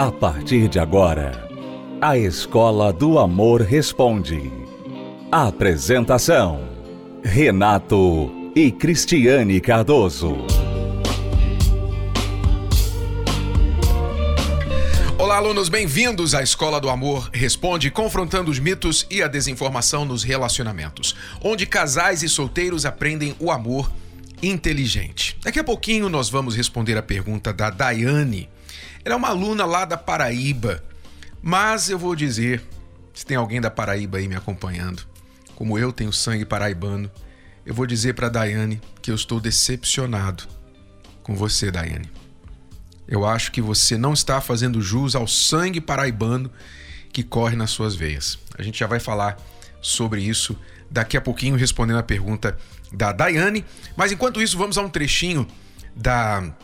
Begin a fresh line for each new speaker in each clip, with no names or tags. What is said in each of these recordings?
A partir de agora, a Escola do Amor Responde. Apresentação: Renato e Cristiane Cardoso.
Olá, alunos, bem-vindos à Escola do Amor Responde, confrontando os mitos e a desinformação nos relacionamentos, onde casais e solteiros aprendem o amor inteligente. Daqui a pouquinho nós vamos responder a pergunta da Daiane. Ela é uma aluna lá da Paraíba, mas eu vou dizer, se tem alguém da Paraíba aí me acompanhando, como eu tenho sangue paraibano, eu vou dizer para Daiane que eu estou decepcionado com você, Daiane. Eu acho que você não está fazendo jus ao sangue paraibano que corre nas suas veias. A gente já vai falar sobre isso daqui a pouquinho, respondendo a pergunta da Daiane. Mas enquanto isso, vamos a um trechinho da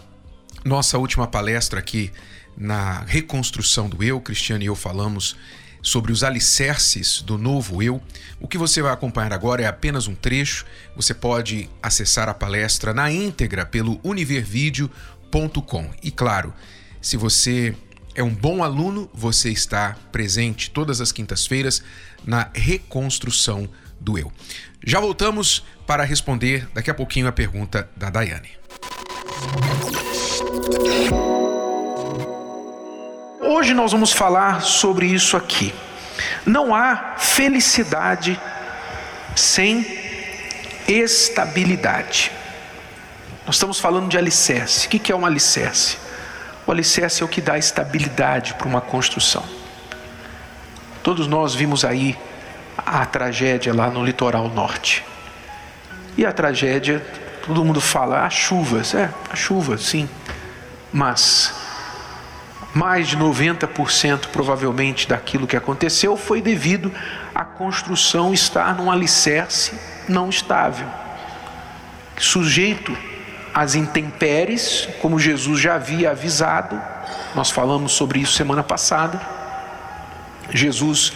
nossa última palestra aqui na reconstrução do eu. Cristiano e eu falamos sobre os alicerces do novo eu. O que você vai acompanhar agora é apenas um trecho. Você pode acessar a palestra na íntegra pelo univervideo.com e claro, se você é um bom aluno, você está presente todas as quintas-feiras na reconstrução do eu. Já voltamos para responder daqui a pouquinho a pergunta da Daiane.
Hoje nós vamos falar sobre isso aqui. Não há felicidade sem estabilidade. Nós estamos falando de alicerce. O que é um alicerce? O alicerce é o que dá estabilidade para uma construção. Todos nós vimos aí a tragédia lá no litoral norte. E a tragédia, todo mundo fala, as chuvas, é, a chuva, sim. Mas mais de 90% provavelmente daquilo que aconteceu foi devido à construção estar num alicerce não estável, sujeito as intempéries, como Jesus já havia avisado, nós falamos sobre isso semana passada. Jesus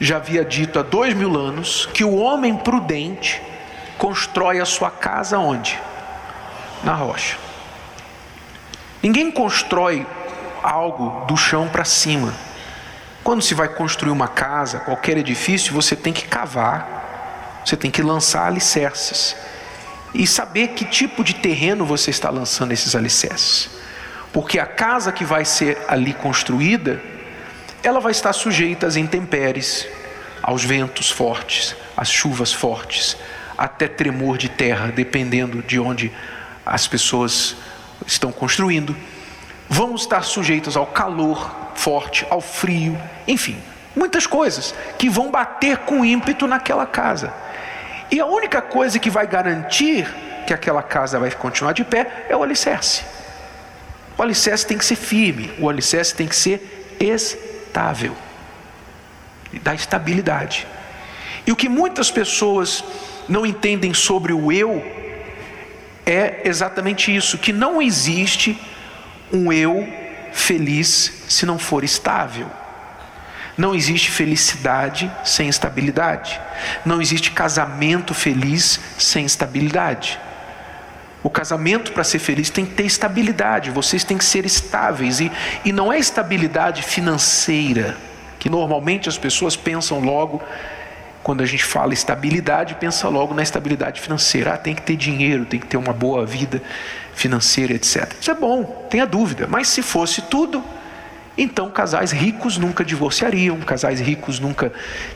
já havia dito há dois mil anos que o homem prudente constrói a sua casa onde? Na rocha. Ninguém constrói algo do chão para cima. Quando se vai construir uma casa, qualquer edifício, você tem que cavar, você tem que lançar alicerces e saber que tipo de terreno você está lançando esses alicerces. Porque a casa que vai ser ali construída, ela vai estar sujeita às intempéries, aos ventos fortes, às chuvas fortes, até tremor de terra, dependendo de onde as pessoas estão construindo. Vamos estar sujeitos ao calor forte, ao frio, enfim, muitas coisas que vão bater com ímpeto naquela casa. E a única coisa que vai garantir que aquela casa vai continuar de pé é o alicerce. O alicerce tem que ser firme, o alicerce tem que ser estável, dá estabilidade. E o que muitas pessoas não entendem sobre o eu é exatamente isso: que não existe um eu feliz se não for estável. Não existe felicidade sem estabilidade. Não existe casamento feliz sem estabilidade. O casamento, para ser feliz, tem que ter estabilidade. Vocês têm que ser estáveis. E, e não é estabilidade financeira, que normalmente as pessoas pensam logo, quando a gente fala estabilidade, pensa logo na estabilidade financeira. Ah, tem que ter dinheiro, tem que ter uma boa vida financeira, etc. Isso é bom, tenha dúvida. Mas se fosse tudo, então, casais ricos nunca divorciariam, casais ricos nunca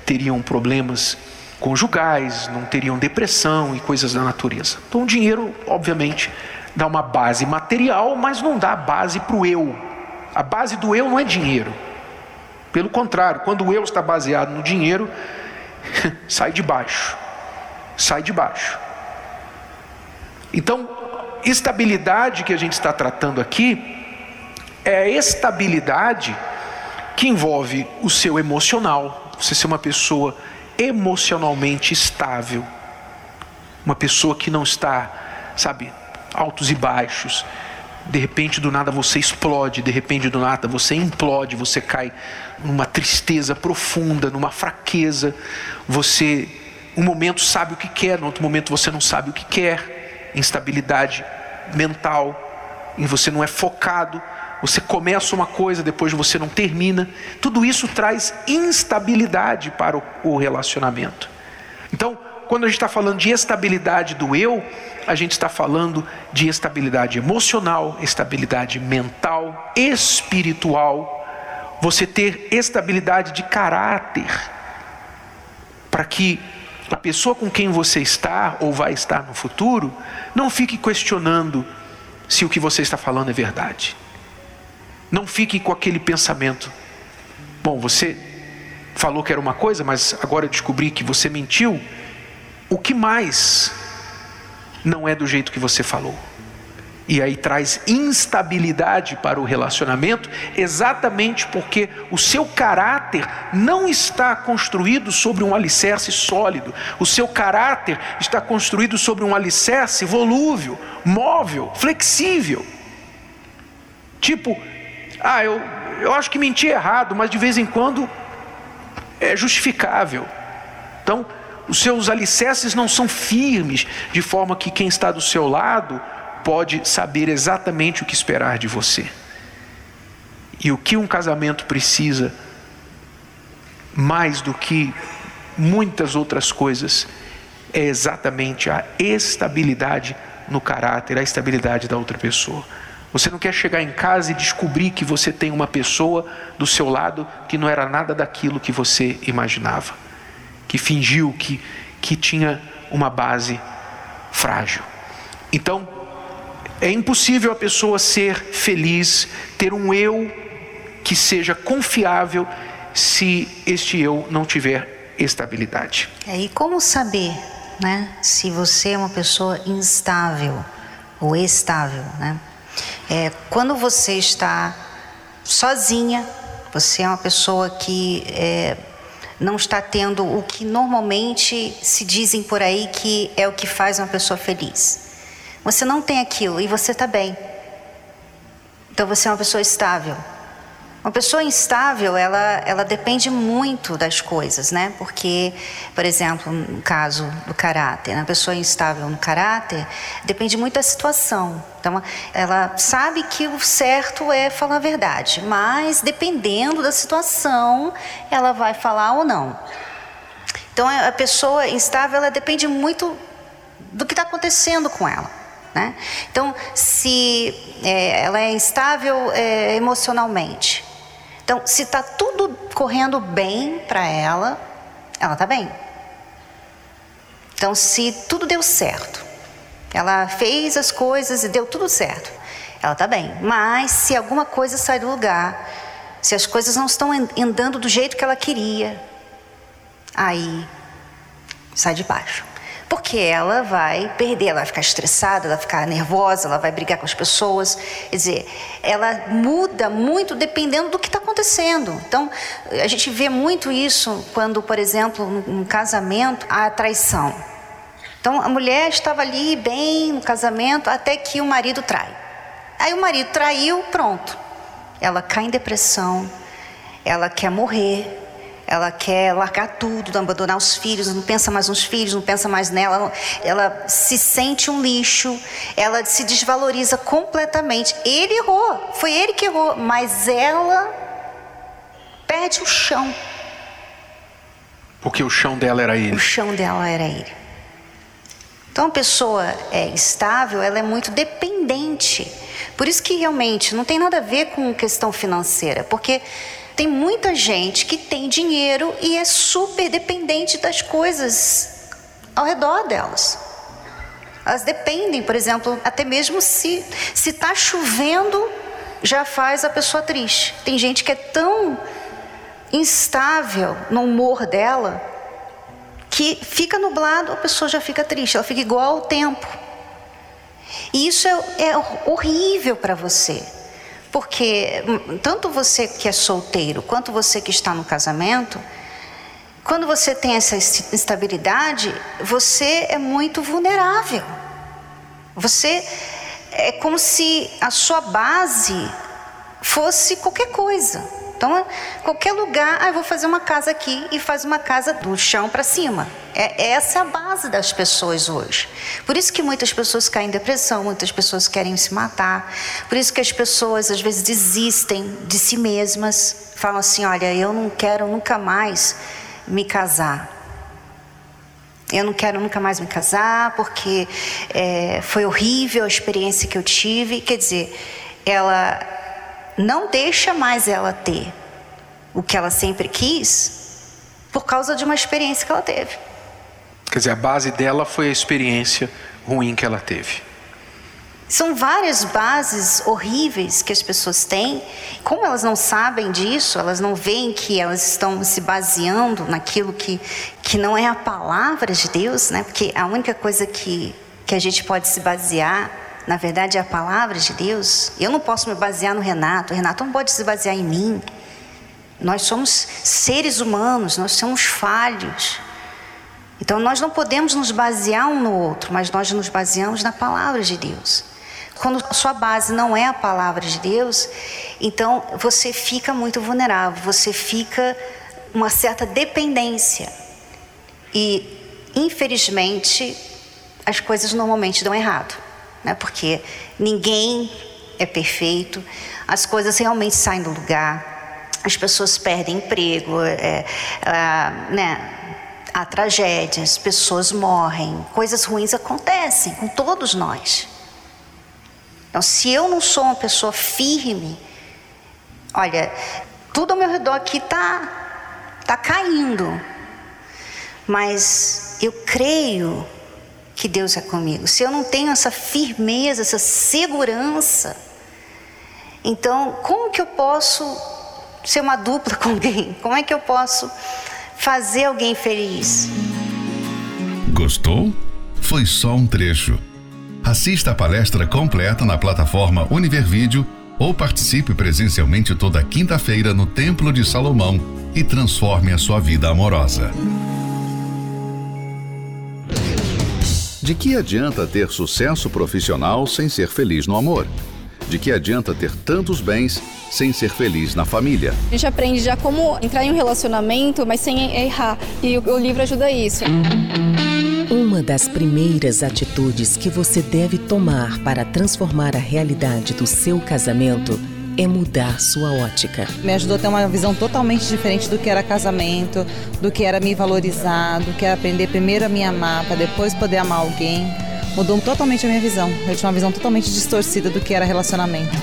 teriam problemas conjugais, não teriam depressão e coisas da natureza. Então, o dinheiro, obviamente, dá uma base material, mas não dá base para o eu. A base do eu não é dinheiro. Pelo contrário, quando o eu está baseado no dinheiro, sai de baixo. Sai de baixo. Então, estabilidade que a gente está tratando aqui é a estabilidade que envolve o seu emocional, você ser uma pessoa emocionalmente estável, uma pessoa que não está, sabe, altos e baixos. De repente do nada você explode, de repente do nada você implode, você cai numa tristeza profunda, numa fraqueza. Você, um momento sabe o que quer, no outro momento você não sabe o que quer. Instabilidade mental, e você não é focado você começa uma coisa, depois você não termina. Tudo isso traz instabilidade para o relacionamento. Então, quando a gente está falando de estabilidade do eu, a gente está falando de estabilidade emocional, estabilidade mental, espiritual, você ter estabilidade de caráter, para que a pessoa com quem você está ou vai estar no futuro não fique questionando se o que você está falando é verdade. Não fique com aquele pensamento: bom, você falou que era uma coisa, mas agora eu descobri que você mentiu. O que mais não é do jeito que você falou? E aí traz instabilidade para o relacionamento, exatamente porque o seu caráter não está construído sobre um alicerce sólido. O seu caráter está construído sobre um alicerce volúvel, móvel, flexível. Tipo, ah, eu, eu acho que menti errado, mas de vez em quando é justificável. Então, os seus alicerces não são firmes, de forma que quem está do seu lado pode saber exatamente o que esperar de você. E o que um casamento precisa, mais do que muitas outras coisas, é exatamente a estabilidade no caráter, a estabilidade da outra pessoa. Você não quer chegar em casa e descobrir que você tem uma pessoa do seu lado que não era nada daquilo que você imaginava, que fingiu que, que tinha uma base frágil. Então, é impossível a pessoa ser feliz, ter um eu que seja confiável, se este eu não tiver estabilidade.
É, e como saber, né, se você é uma pessoa instável ou estável, né? É, quando você está sozinha, você é uma pessoa que é, não está tendo o que normalmente se dizem por aí que é o que faz uma pessoa feliz. Você não tem aquilo e você está bem. Então você é uma pessoa estável. Uma pessoa instável, ela, ela depende muito das coisas, né? Porque, por exemplo, no caso do caráter, uma pessoa instável no caráter depende muito da situação. Então, ela sabe que o certo é falar a verdade, mas dependendo da situação, ela vai falar ou não. Então, a pessoa instável, ela depende muito do que está acontecendo com ela. Né? Então, se é, ela é instável é, emocionalmente, então, se está tudo correndo bem para ela, ela está bem. Então, se tudo deu certo, ela fez as coisas e deu tudo certo, ela está bem. Mas se alguma coisa sai do lugar, se as coisas não estão andando do jeito que ela queria, aí sai de baixo. Porque ela vai perder, ela vai ficar estressada, ela vai ficar nervosa, ela vai brigar com as pessoas. Quer dizer, ela muda muito dependendo do que está acontecendo. Então, a gente vê muito isso quando, por exemplo, num casamento, há traição. Então, a mulher estava ali bem no casamento até que o marido trai. Aí o marido traiu, pronto. Ela cai em depressão, ela quer morrer, ela quer largar tudo, abandonar os filhos, não pensa mais nos filhos, não pensa mais nela, ela se sente um lixo, ela se desvaloriza completamente. Ele errou, foi ele que errou, mas ela perde o chão.
Porque o chão dela era ele.
O chão dela era ele. Então, a pessoa é estável, ela é muito dependente. Por isso que realmente não tem nada a ver com questão financeira, porque tem muita gente que tem dinheiro e é super dependente das coisas ao redor delas. Elas dependem, por exemplo, até mesmo se se está chovendo, já faz a pessoa triste. Tem gente que é tão instável no humor dela que fica nublado, a pessoa já fica triste, ela fica igual ao tempo. E isso é, é horrível para você. Porque hum, tanto você que é solteiro quanto você que está no casamento, quando você tem essa instabilidade, você é muito vulnerável. Você é como se a sua base fosse qualquer coisa. Então, qualquer lugar, ah, vou fazer uma casa aqui e faz uma casa do chão para cima. É, essa é a base das pessoas hoje. Por isso que muitas pessoas caem em depressão, muitas pessoas querem se matar. Por isso que as pessoas às vezes desistem de si mesmas, falam assim: olha, eu não quero nunca mais me casar. Eu não quero nunca mais me casar porque é, foi horrível a experiência que eu tive. Quer dizer, ela não deixa mais ela ter o que ela sempre quis por causa de uma experiência que ela teve.
Quer dizer, a base dela foi a experiência ruim que ela teve.
São várias bases horríveis que as pessoas têm. Como elas não sabem disso, elas não veem que elas estão se baseando naquilo que, que não é a palavra de Deus, né? Porque a única coisa que, que a gente pode se basear na verdade, é a palavra de Deus. Eu não posso me basear no Renato, o Renato não pode se basear em mim. Nós somos seres humanos, nós somos falhos. Então, nós não podemos nos basear um no outro, mas nós nos baseamos na palavra de Deus. Quando a sua base não é a palavra de Deus, então você fica muito vulnerável, você fica uma certa dependência. E, infelizmente, as coisas normalmente dão errado né? porque ninguém é perfeito, as coisas realmente saem do lugar, as pessoas perdem emprego, é, é, né? há tragédias, pessoas morrem, coisas ruins acontecem com todos nós. Então, se eu não sou uma pessoa firme, olha, tudo ao meu redor aqui está tá caindo, mas eu creio que Deus é comigo, se eu não tenho essa firmeza, essa segurança, então como que eu posso ser uma dupla com alguém? Como é que eu posso fazer alguém feliz?
Gostou? Foi só um trecho. Assista a palestra completa na plataforma Univervídeo ou participe presencialmente toda quinta-feira no Templo de Salomão e transforme a sua vida amorosa. De que adianta ter sucesso profissional sem ser feliz no amor? De que adianta ter tantos bens sem ser feliz na família?
A gente aprende já como entrar em um relacionamento, mas sem errar. E o livro ajuda isso.
Uma das primeiras atitudes que você deve tomar para transformar a realidade do seu casamento é mudar sua ótica.
Me ajudou a ter uma visão totalmente diferente do que era casamento, do que era me valorizar, do que era aprender primeiro a me amar, para depois poder amar alguém. Mudou totalmente a minha visão. Eu tinha uma visão totalmente distorcida do que era relacionamento.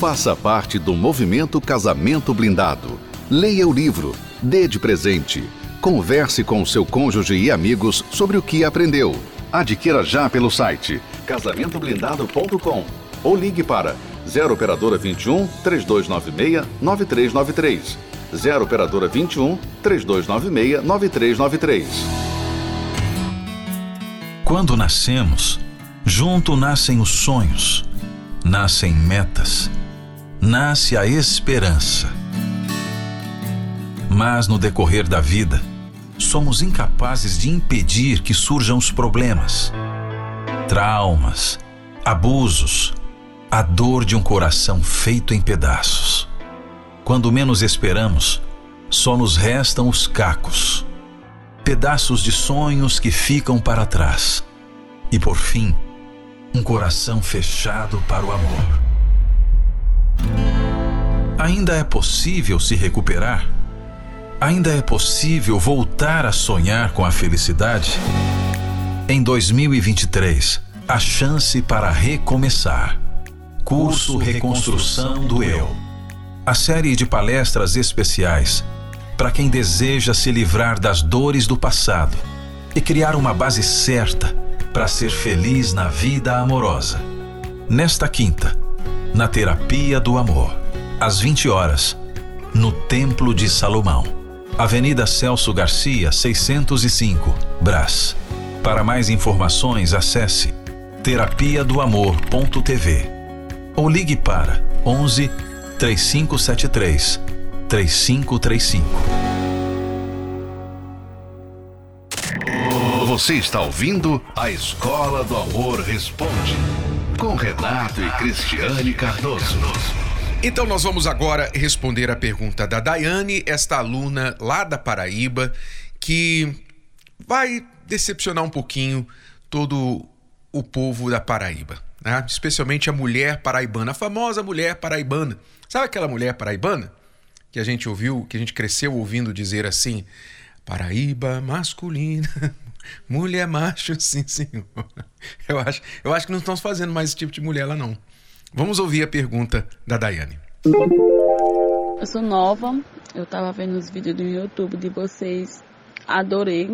Faça parte do movimento Casamento Blindado. Leia o livro, dê de presente. Converse com seu cônjuge e amigos sobre o que aprendeu. Adquira já pelo site casamentoblindado.com ou ligue para 0 operadora 21 3296 9393. 0 operadora 21 3296 9393.
Quando nascemos, junto nascem os sonhos, nascem metas, nasce a esperança. Mas no decorrer da vida, somos incapazes de impedir que surjam os problemas, traumas, abusos, a dor de um coração feito em pedaços. Quando menos esperamos, só nos restam os cacos, pedaços de sonhos que ficam para trás. E por fim, um coração fechado para o amor. Ainda é possível se recuperar? Ainda é possível voltar a sonhar com a felicidade? Em 2023, a chance para recomeçar. Curso Reconstrução do Eu. A série de palestras especiais para quem deseja se livrar das dores do passado e criar uma base certa para ser feliz na vida amorosa. Nesta quinta, na Terapia do Amor, às 20 horas, no Templo de Salomão, Avenida Celso Garcia, 605, Brás. Para mais informações, acesse terapia do amor.tv ou ligue para 11 3573 3535.
Você está ouvindo a Escola do Amor Responde com Renato e Cristiane Cardoso.
Então nós vamos agora responder a pergunta da Daiane, esta aluna lá da Paraíba, que vai decepcionar um pouquinho todo o povo da Paraíba, né? especialmente a mulher paraibana, a famosa mulher paraibana. Sabe aquela mulher paraibana que a gente ouviu, que a gente cresceu ouvindo dizer assim: Paraíba masculina, mulher macho, sim, senhor. Eu acho, eu acho que não estamos fazendo mais esse tipo de mulher lá, não. Vamos ouvir a pergunta da Daiane.
Eu sou nova, eu estava vendo os vídeos do YouTube de vocês, adorei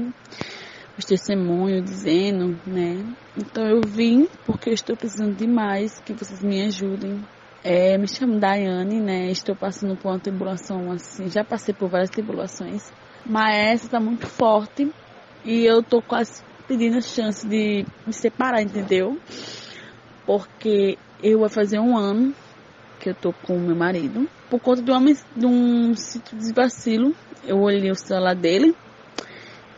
os testemunhos dizendo, né? Então eu vim porque eu estou precisando demais que vocês me ajudem. É, me chamo Daiane, né? Estou passando por uma tribulação assim, já passei por várias tribulações, mas essa está muito forte e eu tô quase pedindo a chance de me separar, entendeu? Porque eu vou fazer um ano que eu tô com meu marido. Por conta de, uma, de um de vacilo, eu olhei o celular dele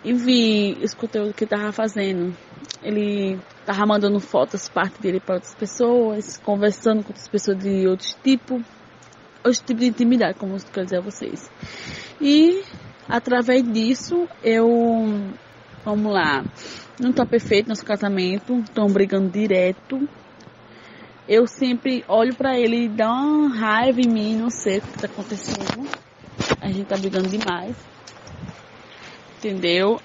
e vi os conteúdos que ele tava fazendo. Ele tava mandando fotos, parte dele para outras pessoas, conversando com outras pessoas de outros tipos, outros tipos de intimidade, como eu quero dizer a vocês. E através disso, eu, vamos lá, não tá perfeito nosso casamento, estão brigando direto. Eu sempre olho para ele e dá uma raiva em mim, não sei o que tá acontecendo. A gente tá brigando demais entendeu?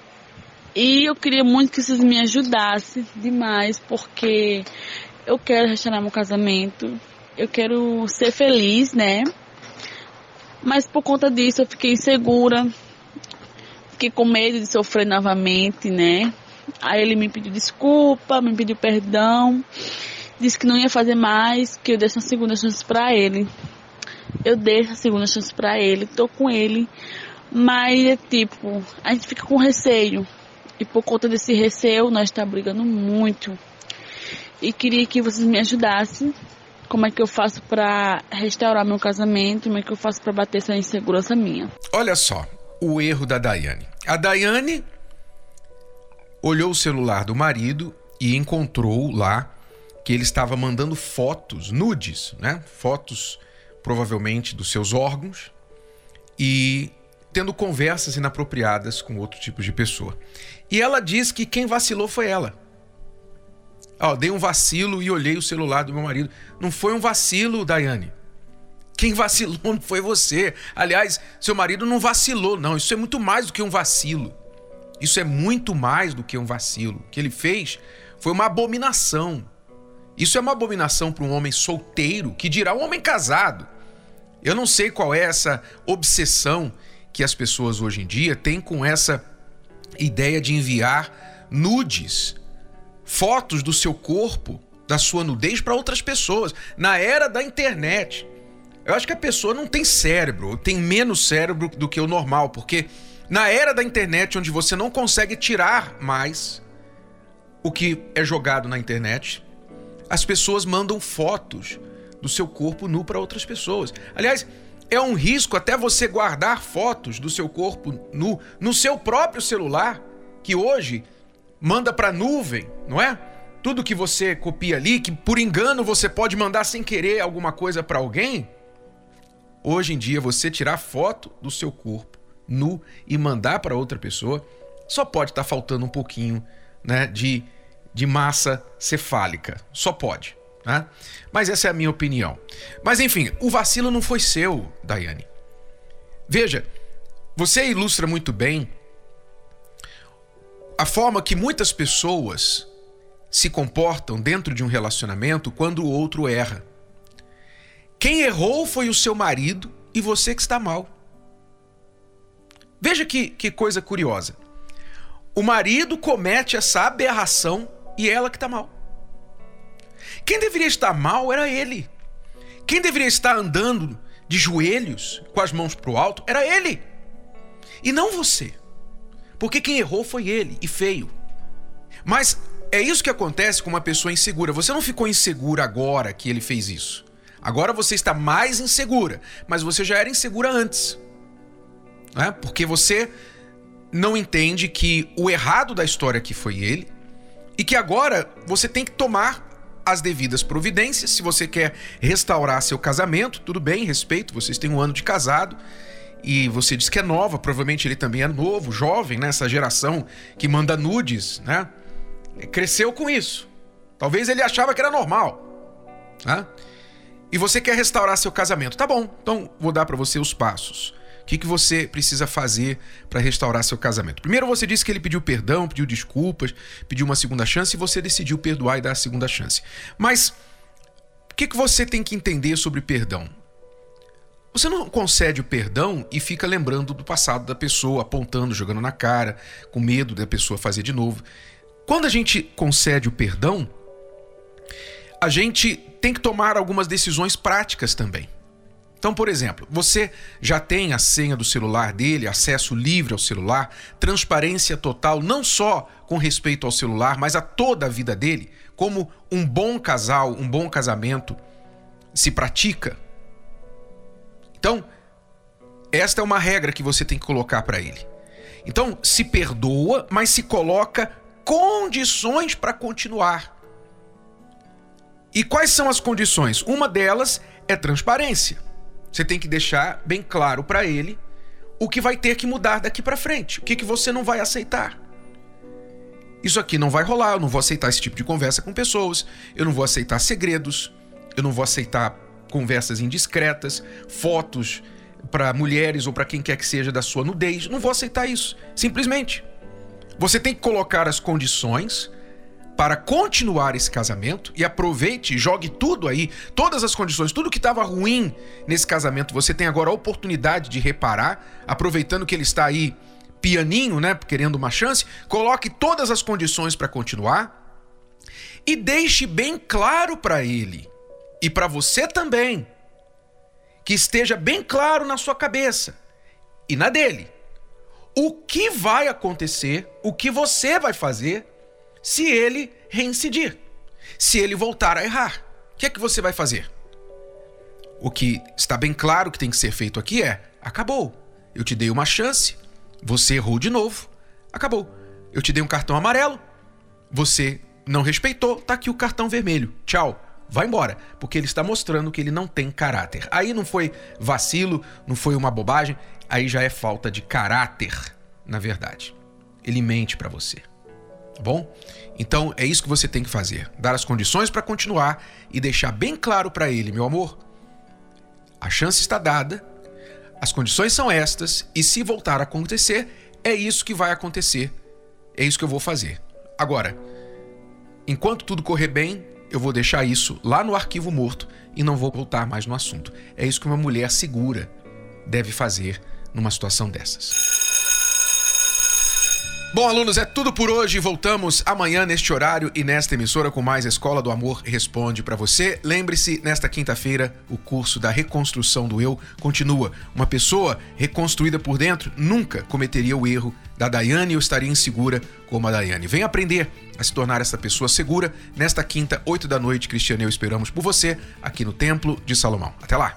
E eu queria muito que vocês me ajudassem demais, porque eu quero restaurar meu casamento, eu quero ser feliz, né? Mas por conta disso eu fiquei insegura, fiquei com medo de sofrer novamente, né? Aí ele me pediu desculpa, me pediu perdão, disse que não ia fazer mais, que eu desse uma segunda chance para ele. Eu dei a segunda chance para ele, tô com ele, mas é tipo, a gente fica com receio. E por conta desse receio, nós está brigando muito. E queria que vocês me ajudassem. Como é que eu faço para restaurar meu casamento? Como é que eu faço para bater essa insegurança minha?
Olha só, o erro da Daiane. A Daiane olhou o celular do marido e encontrou lá que ele estava mandando fotos nudes, né? Fotos provavelmente dos seus órgãos e tendo conversas inapropriadas com outro tipo de pessoa. E ela diz que quem vacilou foi ela. Ó, dei um vacilo e olhei o celular do meu marido. Não foi um vacilo, Daiane. Quem vacilou não foi você. Aliás, seu marido não vacilou, não. Isso é muito mais do que um vacilo. Isso é muito mais do que um vacilo. O que ele fez foi uma abominação. Isso é uma abominação para um homem solteiro, que dirá um homem casado. Eu não sei qual é essa obsessão que as pessoas hoje em dia têm com essa ideia de enviar nudes, fotos do seu corpo, da sua nudez para outras pessoas. Na era da internet, eu acho que a pessoa não tem cérebro, tem menos cérebro do que o normal, porque na era da internet, onde você não consegue tirar mais o que é jogado na internet, as pessoas mandam fotos do seu corpo nu para outras pessoas. Aliás, é um risco até você guardar fotos do seu corpo nu no seu próprio celular, que hoje manda para nuvem, não é? Tudo que você copia ali, que por engano você pode mandar sem querer alguma coisa para alguém. Hoje em dia, você tirar foto do seu corpo nu e mandar para outra pessoa, só pode estar tá faltando um pouquinho né, de, de massa cefálica. Só pode. Né? Mas essa é a minha opinião. Mas enfim, o vacilo não foi seu, Daiane. Veja, você ilustra muito bem a forma que muitas pessoas se comportam dentro de um relacionamento quando o outro erra. Quem errou foi o seu marido e você que está mal. Veja que, que coisa curiosa. O marido comete essa aberração e ela que está mal. Quem deveria estar mal era ele. Quem deveria estar andando de joelhos, com as mãos para o alto, era ele. E não você. Porque quem errou foi ele, e feio. Mas é isso que acontece com uma pessoa insegura. Você não ficou insegura agora que ele fez isso. Agora você está mais insegura, mas você já era insegura antes. Né? Porque você não entende que o errado da história aqui foi ele e que agora você tem que tomar as devidas providências. Se você quer restaurar seu casamento, tudo bem, respeito, vocês têm um ano de casado e você diz que é nova, provavelmente ele também é novo, jovem, né? Essa geração que manda nudes, né? Cresceu com isso. Talvez ele achava que era normal. Né? E você quer restaurar seu casamento. Tá bom, então vou dar para você os passos. O que, que você precisa fazer para restaurar seu casamento? Primeiro, você disse que ele pediu perdão, pediu desculpas, pediu uma segunda chance e você decidiu perdoar e dar a segunda chance. Mas o que, que você tem que entender sobre perdão? Você não concede o perdão e fica lembrando do passado da pessoa, apontando, jogando na cara, com medo da pessoa fazer de novo. Quando a gente concede o perdão, a gente tem que tomar algumas decisões práticas também. Então, por exemplo, você já tem a senha do celular dele, acesso livre ao celular, transparência total, não só com respeito ao celular, mas a toda a vida dele, como um bom casal, um bom casamento se pratica. Então, esta é uma regra que você tem que colocar para ele. Então, se perdoa, mas se coloca condições para continuar. E quais são as condições? Uma delas é transparência. Você tem que deixar bem claro para ele o que vai ter que mudar daqui para frente, o que, que você não vai aceitar. Isso aqui não vai rolar, eu não vou aceitar esse tipo de conversa com pessoas, eu não vou aceitar segredos, eu não vou aceitar conversas indiscretas, fotos para mulheres ou para quem quer que seja da sua nudez, não vou aceitar isso, simplesmente. Você tem que colocar as condições para continuar esse casamento e aproveite, jogue tudo aí, todas as condições, tudo que estava ruim nesse casamento, você tem agora a oportunidade de reparar, aproveitando que ele está aí pianinho, né, querendo uma chance, coloque todas as condições para continuar e deixe bem claro para ele e para você também que esteja bem claro na sua cabeça e na dele o que vai acontecer, o que você vai fazer se ele reincidir, se ele voltar a errar. O que é que você vai fazer? O que está bem claro que tem que ser feito aqui é: acabou. Eu te dei uma chance, você errou de novo, acabou. Eu te dei um cartão amarelo, você não respeitou, tá aqui o cartão vermelho. Tchau. Vai embora, porque ele está mostrando que ele não tem caráter. Aí não foi vacilo, não foi uma bobagem, aí já é falta de caráter, na verdade. Ele mente para você. Tá bom? Então é isso que você tem que fazer: dar as condições para continuar e deixar bem claro para ele, meu amor, a chance está dada, as condições são estas e se voltar a acontecer, é isso que vai acontecer, é isso que eu vou fazer. Agora, enquanto tudo correr bem, eu vou deixar isso lá no arquivo morto e não vou voltar mais no assunto. É isso que uma mulher segura deve fazer numa situação dessas. Bom, alunos, é tudo por hoje. Voltamos amanhã neste horário e nesta emissora com mais Escola do Amor Responde para você. Lembre-se, nesta quinta-feira, o curso da reconstrução do eu continua. Uma pessoa reconstruída por dentro nunca cometeria o erro da Daiane ou estaria insegura como a Daiane. Vem aprender a se tornar essa pessoa segura. Nesta quinta, 8 da noite, Cristiano e eu esperamos por você aqui no Templo de Salomão. Até lá!